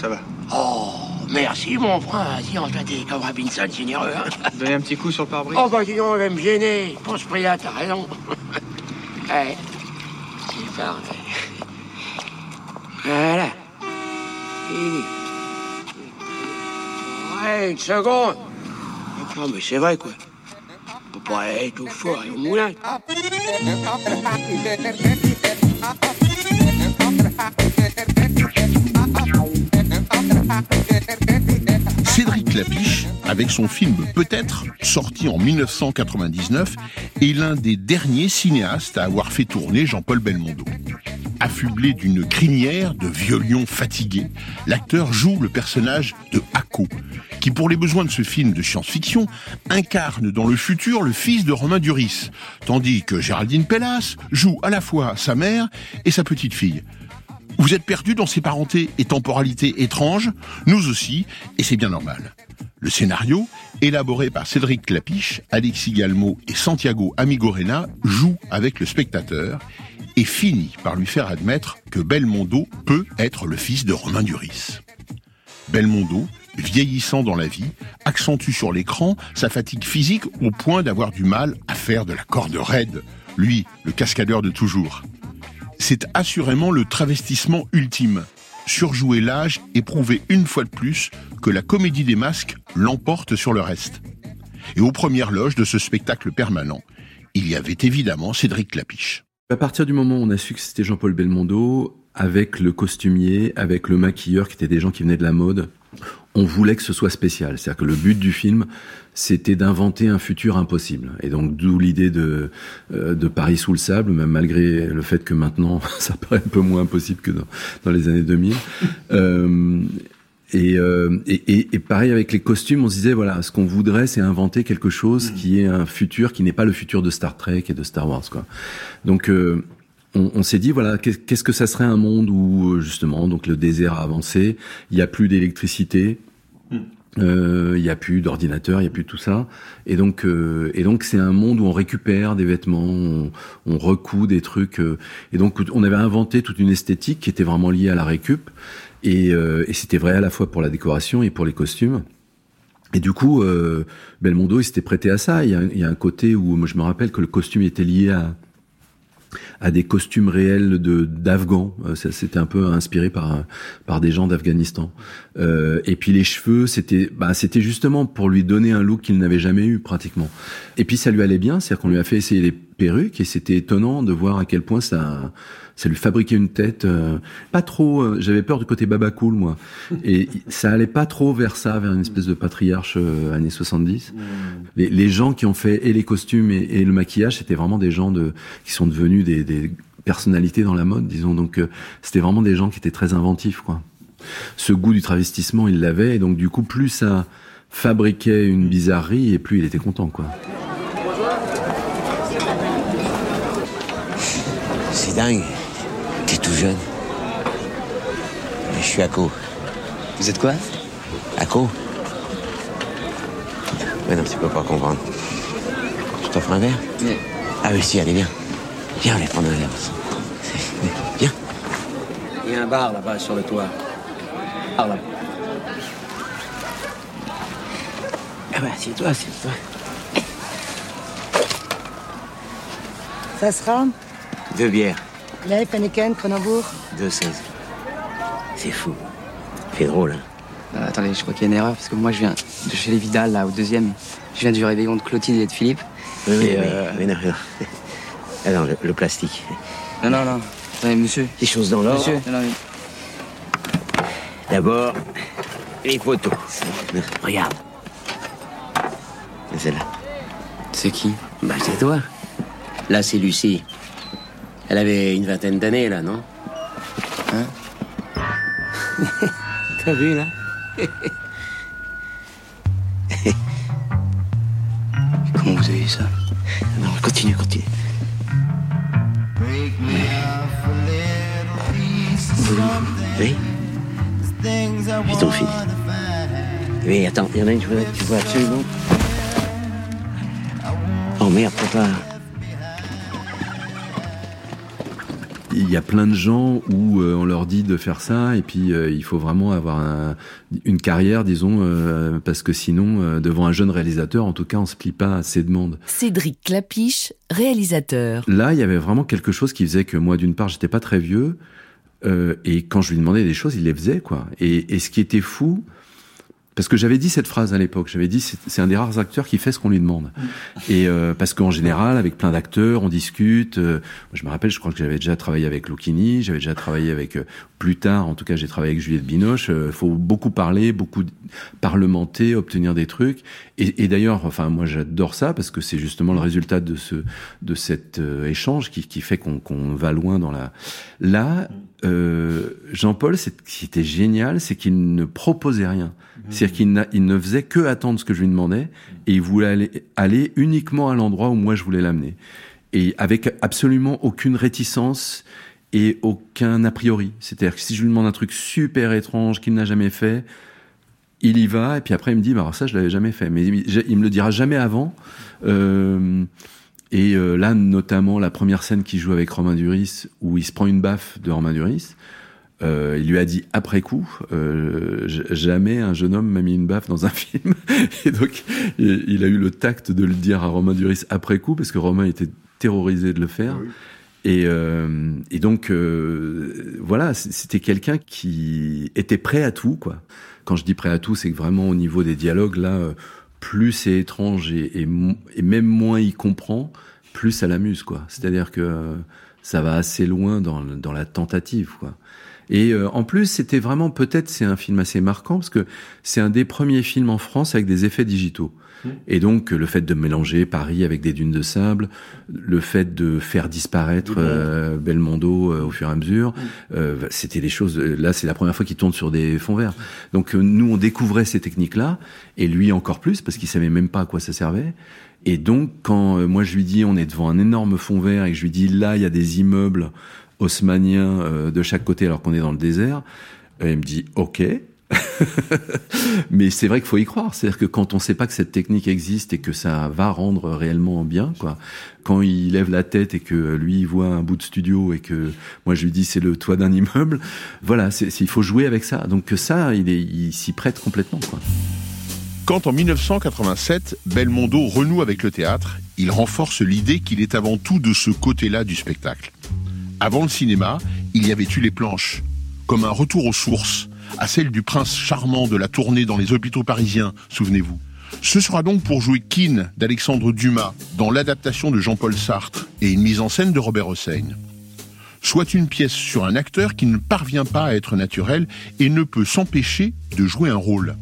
Ça va. Oh, merci, mon frère. Si, on t'es comme Robinson, généreux, hein. Donnez un petit coup sur le pare-brise. Oh, bah, donc, on va me gêner. Pour ce prix-là, t'as raison. ouais. C'est parfait. Voilà. Fini. Ouais, une seconde. Non, mais c'est vrai, quoi. On peut pas être au four et au moulin. Cédric Clapiche, avec son film Peut-être, sorti en 1999, est l'un des derniers cinéastes à avoir fait tourner Jean-Paul Belmondo. Affublé d'une crinière de vieux lion fatigué, l'acteur joue le personnage de Hako, qui pour les besoins de ce film de science-fiction incarne dans le futur le fils de Romain Duris, tandis que Géraldine Pellas joue à la fois sa mère et sa petite fille. Vous êtes perdu dans ces parentés et temporalités étranges Nous aussi, et c'est bien normal. Le scénario, élaboré par Cédric Clapiche, Alexis Galmo et Santiago Amigorena, joue avec le spectateur et finit par lui faire admettre que Belmondo peut être le fils de Romain Duris. Belmondo, vieillissant dans la vie, accentue sur l'écran sa fatigue physique au point d'avoir du mal à faire de la corde raide, lui, le cascadeur de toujours c'est assurément le travestissement ultime. Surjouer l'âge et prouver une fois de plus que la comédie des masques l'emporte sur le reste. Et aux premières loges de ce spectacle permanent, il y avait évidemment Cédric Clapiche. À partir du moment où on a su que c'était Jean-Paul Belmondo, avec le costumier, avec le maquilleur, qui étaient des gens qui venaient de la mode, on voulait que ce soit spécial. C'est-à-dire que le but du film, c'était d'inventer un futur impossible. Et donc d'où l'idée de, euh, de Paris sous le sable, même malgré le fait que maintenant ça paraît un peu moins impossible que dans, dans les années 2000. euh, et, euh, et, et, et, pareil avec les costumes, on se disait voilà, ce qu'on voudrait, c'est inventer quelque chose qui est un futur qui n'est pas le futur de Star Trek et de Star Wars, quoi. Donc euh, on, on s'est dit voilà qu'est-ce que ça serait un monde où justement donc le désert a avancé, il y a plus d'électricité, euh, il y a plus d'ordinateur, il y a plus tout ça, et donc euh, et donc c'est un monde où on récupère des vêtements, on, on recoud des trucs, euh, et donc on avait inventé toute une esthétique qui était vraiment liée à la récup, et, euh, et c'était vrai à la fois pour la décoration et pour les costumes. Et du coup, euh, Belmondo, il s'était prêté à ça. Il y, a, un côté où je me rappelle que le costume était lié à, à des costumes réels de d'Afghans. Euh, C'était un peu inspiré par par des gens d'Afghanistan. Euh, et puis les cheveux, c'était bah c'était justement pour lui donner un look qu'il n'avait jamais eu pratiquement. Et puis ça lui allait bien, c'est-à-dire qu'on lui a fait essayer les perruques et c'était étonnant de voir à quel point ça ça lui fabriquait une tête euh, pas trop euh, j'avais peur du côté baba cool moi. Et ça allait pas trop vers ça vers une espèce de patriarche euh, années 70 les, les gens qui ont fait et les costumes et, et le maquillage c'était vraiment des gens de qui sont devenus des, des personnalités dans la mode disons. Donc euh, c'était vraiment des gens qui étaient très inventifs quoi. Ce goût du travestissement il l'avait. Et donc du coup plus ça fabriquait une bizarrerie et plus il était content quoi. C'est dingue. T'es tout jeune. Mais je suis Ako. Vous êtes quoi? Ako Mais non, tu peux pas comprendre. Je t'offre un verre? Ah oui, si, allez, viens. Viens, allez prendre un verre. Viens. Il y a un bar là-bas sur le toit. Par là. bah, assieds-toi, assieds-toi. Ça sera Deux bières, Lève, Heineken, Cronenbourg deux seize. C'est fou. C'est drôle, hein Euh, attendez, je crois qu'il y a une erreur, parce que moi je viens de chez les Vidal, là, au deuxième. Je viens du réveillon de Clotilde et de Philippe. Oui, oui, euh, oui, non, non. Ah non, le, le plastique. Non, non, non. Attendez, monsieur. Les choses dans l'ordre. Monsieur, non, non, mais- D'abord, les photos. Regarde. C'est là. C'est qui? Bah, c'est toi. Là, c'est Lucie. Elle avait une vingtaine d'années, là, non? Hein? T'as vu, là? Comment vous avez eu ça? Non, continue, continue. Oui. J'ai ton fils. Oui, attends, il y en a une, tu vois, tu vois absolument. Oh merde, papa. Y a plein de gens où euh, on leur dit de faire ça et puis euh, il faut vraiment avoir un- une carrière, disons, euh, parce que sinon, devant un jeune réalisateur, en tout cas, on se plie pas à ses demandes. Cédric Clapiche, réalisateur. Là, il y avait vraiment quelque chose qui faisait que moi, d'une part, j'étais pas très vieux, et quand je lui demandais des choses, il les faisait, quoi. Et, et ce qui était fou, parce que j'avais dit cette phrase à l'époque, j'avais dit c'est un des rares acteurs qui fait ce qu'on lui demande. Et euh, parce qu'en général, avec plein d'acteurs, on discute. euh, je me rappelle, je crois que j'avais déjà travaillé avec Lucchini, j'avais déjà travaillé avec euh, plus tard, en tout cas, j'ai travaillé avec Juliette Binoche. Il faut beaucoup parler, beaucoup parlementer, obtenir des trucs. Et, et d'ailleurs, enfin, moi, j'adore ça parce que c'est justement le résultat de ce de cet euh, échange qui, qui fait qu'on qu'on va loin dans la. Là, euh, Jean-Paul, ce qui était génial, c'est qu'il ne proposait rien. C'est-à-dire qu'il il ne faisait que attendre ce que je lui demandais et il voulait aller, aller uniquement à l'endroit où moi je voulais l'amener. Et avec absolument aucune réticence et aucun a priori. C'est-à-dire que si je lui demande un truc super étrange qu'il n'a jamais fait, il y va et puis après il me dit bah alors ça je l'avais jamais fait mais il, il me le dira jamais avant Euh, et euh, là notamment la première scène qu'il joue avec Romain Duris où il se prend une baffe de Romain Duris euh, il lui a dit après coup, euh, jamais un jeune homme m'a mis une baffe dans un film. Et donc, il a eu le tact de le dire à Romain Duris après coup, parce que Romain était terrorisé de le faire. Et, euh, et donc, euh, voilà, c'était quelqu'un qui était prêt à tout, quoi. Quand je dis prêt à tout, c'est que vraiment au niveau des dialogues, là, euh, plus c'est étrange et, même moins il comprend, plus ça l'amuse, quoi. C'est-à-dire que euh, ça va assez loin dans, dans la tentative, quoi. Et euh, en plus, c'était vraiment peut-être c'est un film assez marquant parce que c'est un des premiers films en France avec des effets digitaux. Et donc euh, le fait de mélanger Paris avec des dunes de sable, le fait de faire disparaître euh, Belmondo euh, au fur et à mesure, euh, c'était des choses. Là, c'est la première fois qu'il tourne sur des fonds verts. Donc euh, nous, on découvrait ces techniques-là, et lui encore plus parce qu'il savait même pas à quoi ça servait. Et donc, quand euh, moi je lui dis, on est devant un énorme fond vert et que je lui dis, là, il y a des immeubles haussmanniens euh, de chaque côté alors qu'on est dans le désert, euh, il me dit, ok. Mais c'est vrai qu'il faut y croire. C'est-à-dire que quand on sait pas que cette technique existe et que ça va rendre réellement bien, quoi. Quand il lève la tête et que lui il voit un bout de studio et que moi je lui dis c'est le toit d'un immeuble, voilà, il faut jouer avec ça. Donc ça, il, s'y prête complètement. Quand en 1987, Belmondo renoue avec le théâtre, il renforce l'idée qu'il est avant tout de ce côté-là du spectacle. Avant le cinéma, il y avait eu les planches, comme un retour aux sources, à celle du prince charmant de la tournée dans les hôpitaux parisiens, souvenez-vous. Ce sera donc pour jouer Keane d'Alexandre Dumas dans l'adaptation de Jean-Paul Sartre et une mise en scène de Robert Hossein. Soit une pièce sur un acteur qui ne parvient pas à être naturel et ne peut s'empêcher de jouer un rôle.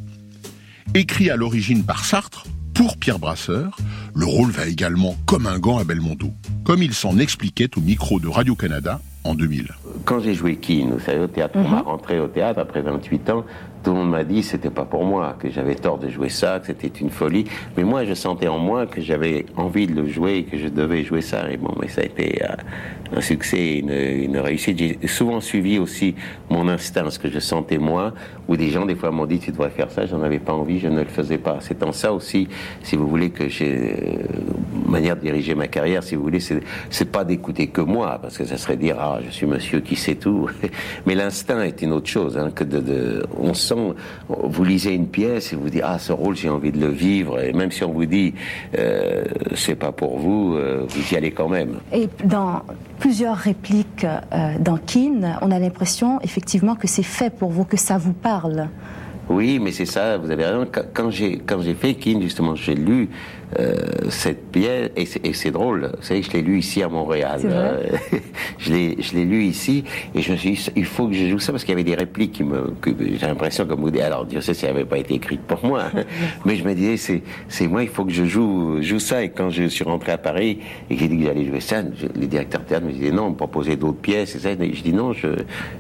Écrit à l'origine par Sartre, pour Pierre Brasseur, le rôle va également comme un gant à Belmondo, comme il s'en expliquait au micro de Radio-Canada en 2000. Quand j'ai joué Keane, vous savez, au théâtre, on m'a rentré au théâtre après 28 ans, tout le monde m'a dit que c'était pas pour moi, que j'avais tort de jouer ça, que c'était une folie. Mais moi, je sentais en moi que j'avais envie de le jouer et que je devais jouer ça. Et bon, mais ça a été euh, un succès, une, une réussite. J'ai souvent suivi aussi mon instinct, ce que je sentais moi, où des gens, des fois, m'ont dit tu devrais faire ça, j'en avais pas envie, je ne le faisais pas. C'est en ça aussi, si vous voulez, que j'ai euh, manière de diriger ma carrière, si vous voulez, c'est pas d'écouter que moi, parce que ça serait dire ah je suis monsieur qui sait tout. Mais l'instinct est une autre chose, hein, que de, façon, vous lisez une pièce et vous dites ah ce rôle j'ai envie de le vivre et même si on vous dit euh, c'est pas pour vous, euh, vous y allez quand même. Et dans plusieurs répliques euh, dans Keane, on a l'impression effectivement que c'est fait pour vous, que ça vous parle. Oui, mais c'est ça, vous avez raison. Quand- j'ai quand j'ai fait Keane, justement, j'ai lu cette pièce et c'est- drôle. Vous savez, je l'ai lu ici à Montréal. Euh, je l'ai je l'ai lu ici et je me suis dit il faut que je joue ça parce qu'il y avait des répliques qui me que j'ai l'impression comme vous dites. Alors Dieu sait si elles n'avaient pas été écrites pour moi, mais je me disais c'est c'est moi il faut que je joue joue ça et quand je suis rentré à Paris et que j'ai dit que j'allais jouer ça, les directeurs de théâtre me disaient non, on me proposait d'autres pièces et ça. Et je dis non, je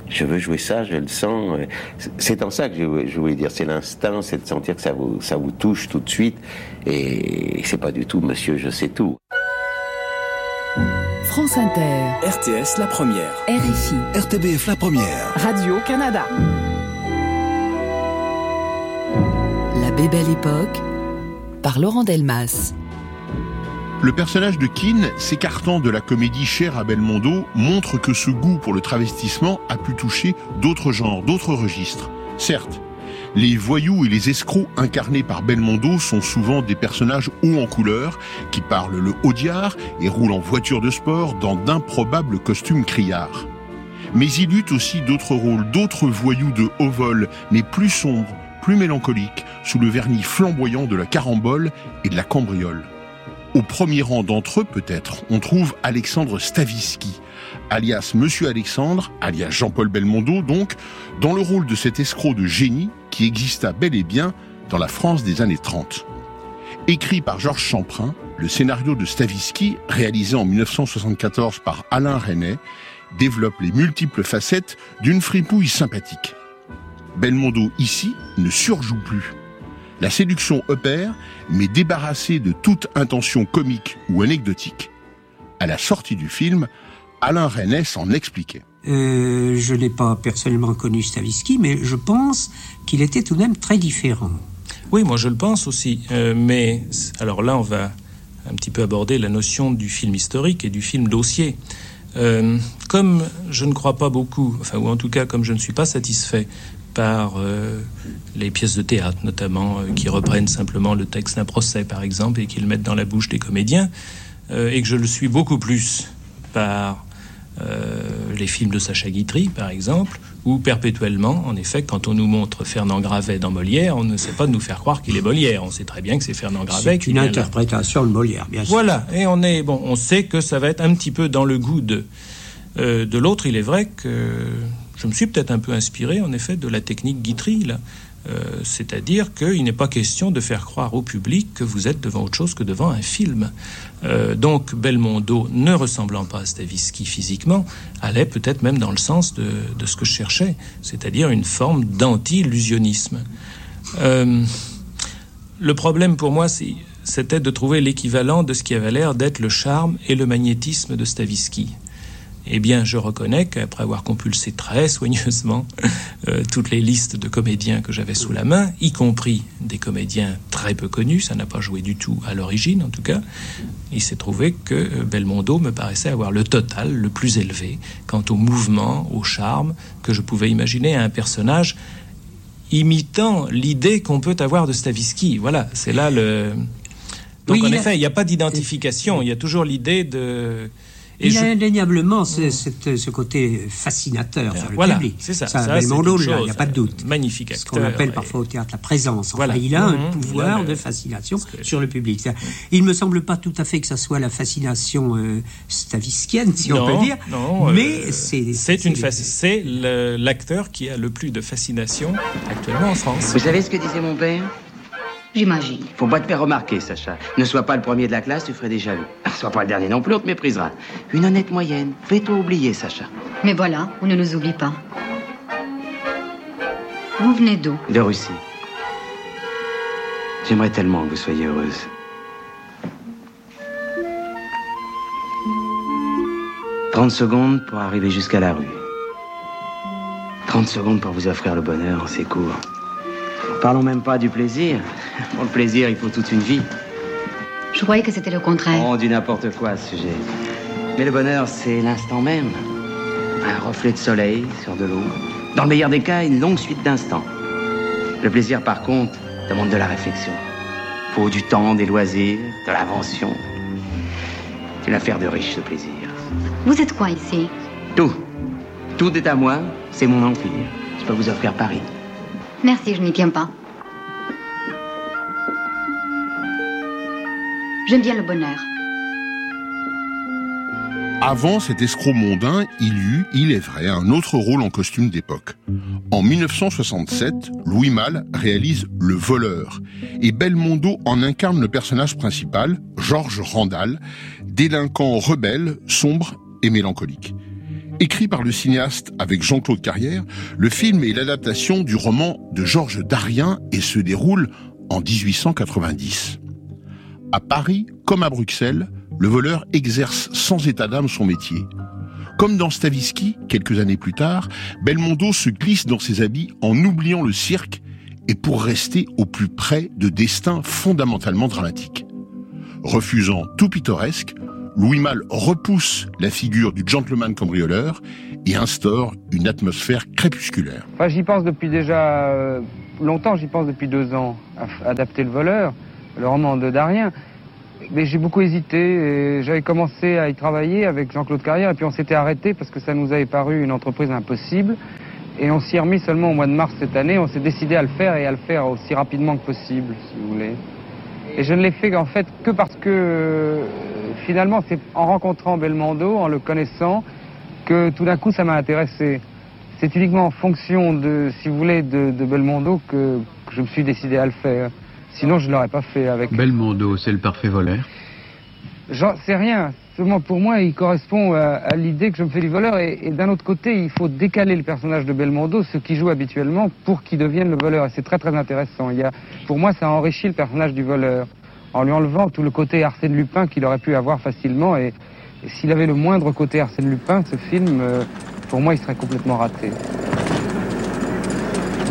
je veux jouer ça, je le sens. C'est- C'est en ça que je, je voulais dire, c'est l'instinct, c'est de sentir que ça vous ça vous touche tout de suite et c'est pas du tout Monsieur je sais tout. France Inter, RTS La Première. RFI, RTBF La Première. Radio-Canada. La Bébelle Époque, par Laurent Delmas. Le personnage de Keane, s'écartant de la comédie chère à Belmondo, montre que ce goût pour le travestissement a pu toucher d'autres genres, d'autres registres. Certes, les voyous et les escrocs incarnés par Belmondo sont souvent des personnages hauts en couleur, qui parlent le audiard et roulent en voiture de sport dans d'improbables costumes criards. Mais il eut aussi d'autres rôles, d'autres voyous de haut vol, mais plus sombres, plus mélancoliques, sous le vernis flamboyant de la carambole et de la cambriole. Au premier rang d'entre eux, peut-être, on trouve Alexandre Stavisky, alias Monsieur Alexandre, alias Jean-Paul Belmondo, donc, dans le rôle de cet escroc de génie qui exista bel et bien dans la France des années 30. Écrit par Georges Champrin, le scénario de Stavisky, réalisé en 1974 par Alain Resnais, développe les multiples facettes d'une fripouille sympathique. Belmondo, ici, ne surjoue plus. La séduction opère, mais débarrassée de toute intention comique ou anecdotique. À la sortie du film, Alain Resnais s'en expliquait. Euh, je n'ai pas personnellement connu Stavisky, mais je pense qu'il était tout de même très différent. Oui, moi je le pense aussi. Euh, mais alors là, on va un petit peu aborder la notion du film historique et du film dossier. Euh, comme je ne crois pas beaucoup, enfin, ou en tout cas comme je ne suis pas satisfait par les pièces de théâtre, notamment, qui reprennent simplement le texte d'un procès, par exemple, et qui le mettent dans la bouche des comédiens, et que je le suis beaucoup plus par les films de Sacha Guitry, par exemple, où perpétuellement, en effet, quand on nous montre Fernand Gravet dans Molière, on ne sait pas de nous faire croire qu'il est Molière. On sait très bien que c'est Fernand Gravet C'est qui une interprétation de Molière, bien sûr. Voilà, et on est bon, on sait que ça va être un petit peu dans le goût de euh, de l'autre. Il est vrai que je me suis peut-être un peu inspiré, en effet, de la technique Guitry là. Euh, C'est-à-dire qu'il n'est pas question de faire croire au public que vous êtes devant autre chose que devant un film. Euh, donc Belmondo, ne ressemblant pas à Stavisky physiquement, allait peut-être même dans le sens de, ce que je cherchais, c'est-à-dire une forme d'anti-illusionnisme. Euh, le problème pour moi, c'était de trouver l'équivalent de ce qui avait l'air d'être le charme et le magnétisme de Stavisky. Eh bien, je reconnais qu'après avoir compulsé très soigneusement euh, toutes les listes de comédiens que j'avais sous la main, y compris des comédiens très peu connus, ça n'a pas joué du tout à l'origine en tout cas, il s'est trouvé que euh, Belmondo me paraissait avoir le total le plus élevé quant au mouvement, au charme que je pouvais imaginer à un personnage imitant l'idée qu'on peut avoir de Stavisky. Voilà, c'est là le. Donc Oui, en effet, il n'y a pas d'identification, il y a toujours l'idée de. Et il je- a indéniablement ce, côté fascinateur sur le Voilà, public. c'est ça. Ça, Ça, Belmondo, c'est une là, il chose, n'y a pas de doute. Magnifique Ce qu'on acteur appelle et- parfois au théâtre la présence. Enfin, Voilà. il a un il pouvoir a le- de fascination sur le public. Il me semble pas tout à fait que ça soit la fascination euh, staviskienne, si on peut dire. non, mais euh, c'est c'est une faci- c'est l'acteur qui a le plus de fascination actuellement en France. Vous savez ce que disait mon père? J'imagine. Faut pas te faire remarquer, Sacha. Ne sois pas le premier de la classe, tu ferais des jaloux. Sois pas le dernier non plus, on te méprisera. Une honnête moyenne. Fais-toi oublier, Sacha. Mais voilà, on ne nous oublie pas. Vous venez d'où? De Russie. J'aimerais tellement que vous soyez heureuse. Trente secondes pour arriver jusqu'à la rue. Trente secondes pour vous offrir le bonheur en ces cours. Parlons même pas du plaisir. Pour le plaisir, il faut toute une vie. Je croyais que c'était le contraire. On dit n'importe quoi à ce sujet. Mais le bonheur, c'est l'instant même. Un reflet de soleil sur de l'eau. Dans le meilleur des cas, une longue suite d'instants. Le plaisir, par contre, demande de la réflexion. Faut du temps, des loisirs, de l'invention. C'est une affaire de riche, ce plaisir. Vous êtes quoi ici? Tout. Tout est à moi, c'est mon empire. Je peux vous offrir Paris. Merci, je n'y tiens pas. J'aime bien le bonheur. Avant cet escroc mondain, il eut, il est vrai, un autre rôle en costume d'époque. En 1967, Louis Malle réalise Le Voleur, et Belmondo en incarne le personnage principal, Georges Randall, délinquant rebelle, sombre et mélancolique. Écrit par le cinéaste avec Jean-Claude Carrière, le film est l'adaptation du roman de Georges Darien et se déroule en 1890. À Paris, comme à Bruxelles, le voleur exerce sans état d'âme son métier. Comme dans Stavisky, quelques années plus tard, Belmondo se glisse dans ses habits en oubliant le cirque et pour rester au plus près de destins fondamentalement dramatiques. Refusant tout pittoresque, Louis Malle repousse la figure du gentleman cambrioleur et instaure une atmosphère crépusculaire. J'y pense depuis déjà euh, longtemps, j'y pense depuis deux ans, à adapter le voleur, le roman de Darien. Mais j'ai beaucoup hésité j'avais commencé à y travailler avec Jean-Claude Carrière et puis on s'était arrêté parce que ça nous avait paru une entreprise impossible. Et on s'y est remis seulement au mois de mars cette année. On s'est décidé à le faire et à le faire aussi rapidement que possible, si vous voulez. Et je ne l'ai fait en fait que parce que euh, finalement c'est en rencontrant Belmondo, en le connaissant, que tout d'un coup ça m'a intéressé. C'est uniquement en fonction de, si vous voulez, de, de Belmondo que je me suis décidé à le faire. Sinon, je ne l'aurais pas fait avec. Belmondo, c'est le parfait voleur J'en sais rien. Seulement pour moi, il correspond à, l'idée que je me fais du voleur. Et, d'un autre côté, il faut décaler le personnage de Belmondo, ce qui joue habituellement, pour qu'il devienne le voleur. Et c'est très très intéressant. Il y a, pour moi, ça enrichit le personnage du voleur. En lui enlevant tout le côté Arsène Lupin qu'il aurait pu avoir facilement. Et, s'il avait le moindre côté Arsène Lupin, ce film, euh, pour moi, il serait complètement raté.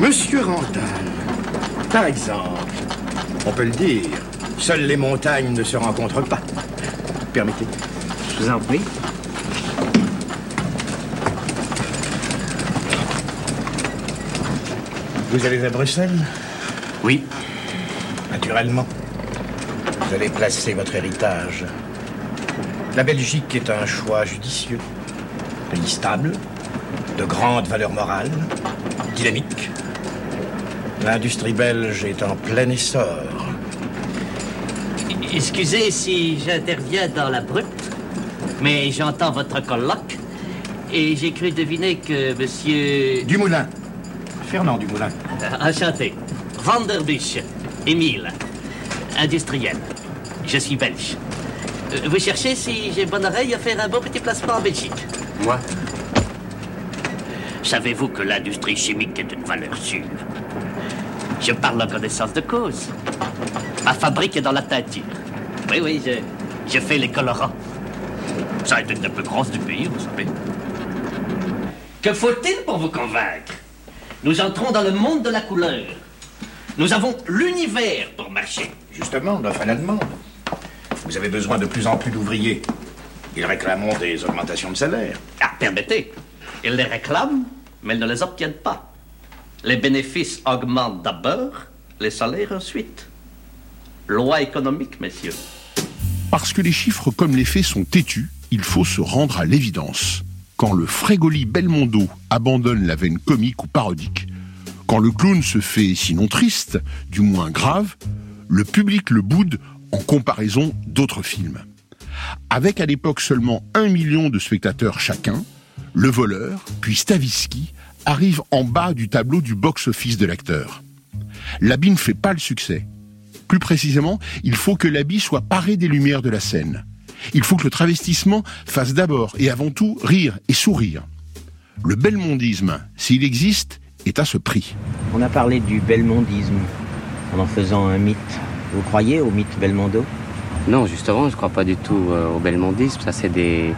Monsieur Randall, par exemple, on peut le dire, seules les montagnes ne se rencontrent pas. Permettez. Je vous en prie. Vous allez à Bruxelles? Oui. Naturellement. Vous allez placer votre héritage. La Belgique est un choix judicieux. Pays stable, de grande valeur morale, dynamique. L'industrie belge est en plein essor. Excusez si j'interviens dans la brute, mais j'entends votre colloque et j'ai cru deviner que monsieur... Dumoulin. Fernand Dumoulin. Euh, enchanté. Vanderbusch. Émile. Industriel. Je suis belge. Euh, vous cherchez si j'ai bonne oreille à faire un beau petit placement en Belgique Moi Savez-vous que l'industrie chimique est une valeur sûre? Je parle en connaissance de cause. Fabrique est dans la teinture. Oui, oui, je, je fais les colorants. Ça est une des plus grosses du pays, vous savez. Que faut-il pour vous convaincre? Nous entrons dans le monde de la couleur. Nous avons l'univers pour marcher. Justement, notre la demande. Vous avez besoin de plus en plus d'ouvriers. Ils réclament des augmentations de salaire. Ah, permettez. Ils les réclament, mais ils ne les obtiennent pas. Les bénéfices augmentent d'abord, les salaires ensuite. Loi économique, messieurs. Parce que les chiffres comme les faits sont têtus, il faut se rendre à l'évidence. Quand le frégoli Belmondo abandonne la veine comique ou parodique, quand le clown se fait sinon triste, du moins grave, le public le boude en comparaison d'autres films. Avec à l'époque seulement un million de spectateurs chacun, Le Voleur, puis Stavisky, arrivent en bas du tableau du box-office de l'acteur. L'habit ne fait pas le succès, plus précisément, il faut que l'habit soit paré des lumières de la scène. Il faut que le travestissement fasse d'abord et avant tout rire et sourire. Le belmondisme, s'il existe, est à ce prix. On a parlé du belmondisme en en faisant un mythe. Vous croyez au mythe Belmondo? Non, justement, je ne crois pas du tout euh, au belmondisme. Ça, c'est des,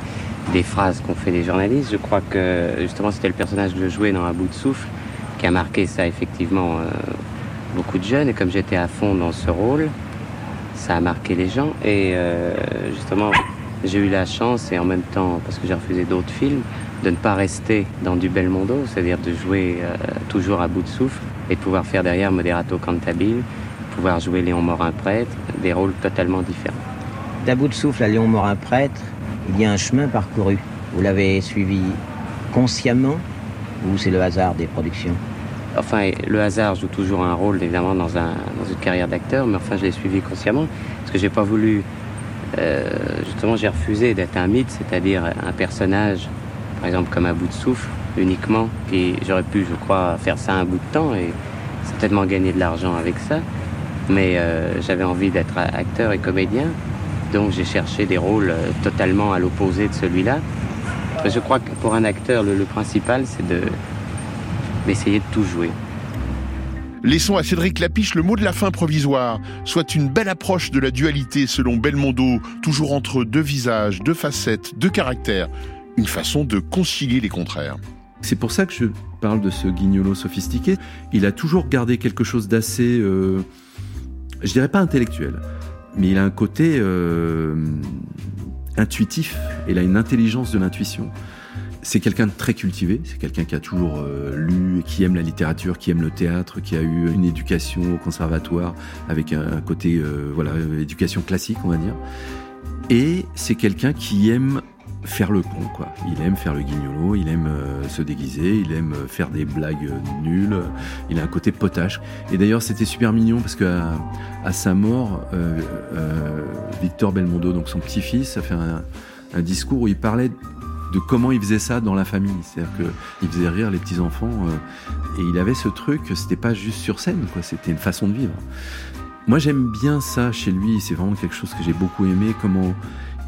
phrases qu'ont fait les journalistes. Je crois que justement, c'était le personnage que je jouais dans Un bout de souffle qui a marqué ça effectivement euh, beaucoup de jeunes et comme j'étais à fond dans ce rôle, ça a marqué les gens et euh, justement j'ai eu la chance et en même temps parce que j'ai refusé d'autres films de ne pas rester dans du bel mondo, c'est-à-dire de jouer euh, toujours à bout de souffle et de pouvoir faire derrière Moderato Cantabile, pouvoir jouer Léon Morin prêtre, des rôles totalement différents. D'un bout de souffle à Léon Morin prêtre, il y a un chemin parcouru. Vous l'avez suivi consciemment ou c'est le hasard des productions? Enfin, le hasard joue toujours un rôle, évidemment, dans, un, dans une carrière d'acteur, mais enfin, je l'ai suivi consciemment, parce que j'ai pas voulu... Euh, justement, j'ai refusé d'être un mythe, c'est-à-dire un personnage, par exemple, comme un bout de souffle, uniquement. Et j'aurais pu, je crois, faire ça un bout de temps et certainement gagner de l'argent avec ça. Mais euh, j'avais envie d'être acteur et comédien, donc j'ai cherché des rôles euh, totalement à l'opposé de celui-là. Je crois que pour un acteur, le principal, c'est de d'essayer de tout jouer. Laissons à Cédric Lapiche le mot de la fin provisoire, soit une belle approche de la dualité selon Belmondo, toujours entre deux visages, deux facettes, deux caractères, une façon de concilier les contraires. C'est pour ça que je parle de ce guignolo sophistiqué. Il a toujours gardé quelque chose d'assez, euh, je dirais pas intellectuel, mais il a un côté euh, intuitif. Il a une intelligence de l'intuition. C'est quelqu'un de très cultivé, c'est quelqu'un qui a toujours euh, lu, qui aime la littérature, qui aime le théâtre, qui a eu une éducation au conservatoire avec un, côté, euh, voilà, éducation classique, on va dire. Et c'est quelqu'un qui aime faire le con, quoi. Il aime faire le guignolo, il aime euh, se déguiser, il aime euh, faire des blagues nulles. Il a un côté potache. Et d'ailleurs, c'était super mignon parce que à, sa mort, Victor Belmondo, donc son petit-fils, a fait un discours où il parlait de comment il faisait ça dans la famille. C'est-à-dire qu'il faisait rire les petits-enfants. euh, et il avait ce truc, c'était pas juste sur scène, quoi. C'était une façon de vivre. Moi, j'aime bien ça chez lui. C'est vraiment quelque chose que j'ai beaucoup aimé. Comment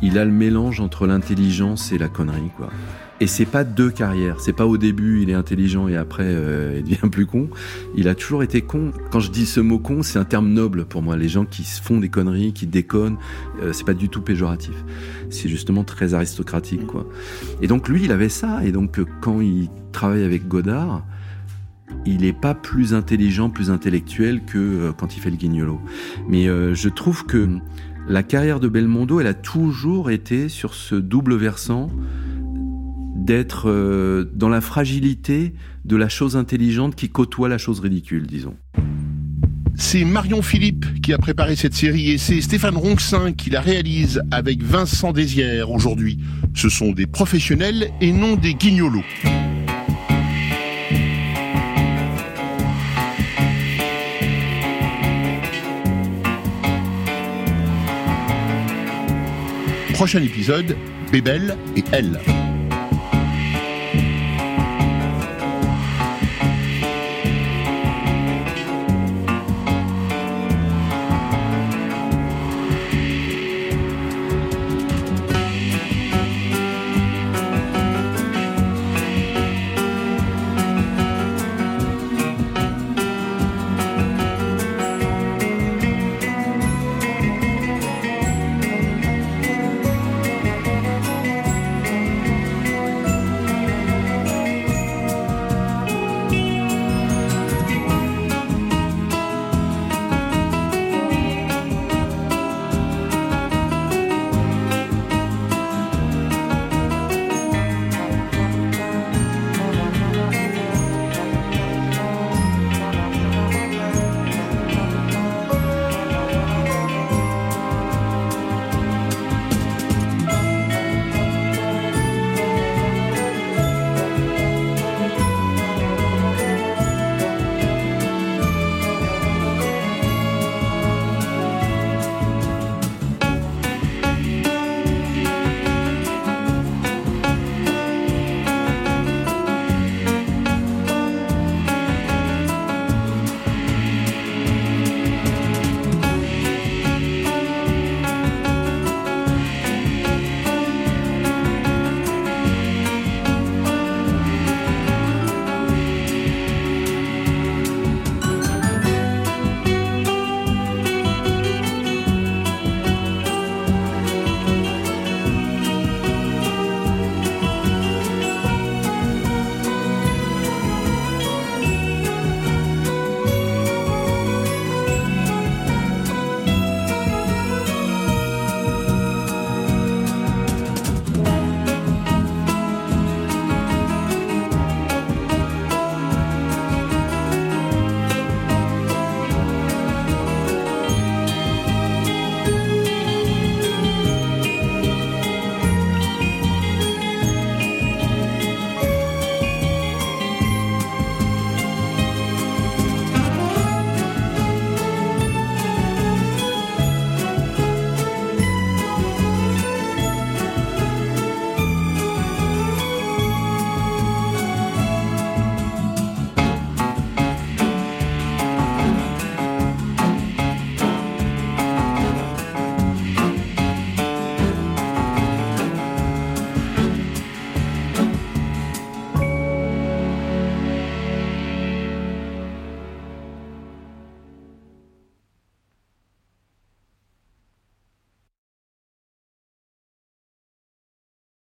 il a le mélange entre l'intelligence et la connerie, quoi. Et c'est pas deux carrières. C'est pas au début il est intelligent et après euh, il devient plus con. Il a toujours été con. Quand je dis ce mot con, c'est un terme noble pour moi. Les gens qui se font des conneries, qui déconnent, euh, c'est pas du tout péjoratif. C'est justement très aristocratique, quoi. Et donc lui, il avait ça. Et donc euh, quand il travaille avec Godard, il est pas plus intelligent, plus intellectuel que euh, quand il fait le guignolo. Mais euh, je trouve que la carrière de Belmondo, elle a toujours été sur ce double versant d'être euh, dans la fragilité de la chose intelligente qui côtoie la chose ridicule, disons. C'est Marion Philippe qui a préparé cette série et c'est Stéphane Ronxin qui la réalise avec Vincent Désière aujourd'hui. Ce sont des professionnels et non des guignolos. Prochain épisode, Bébel et elle.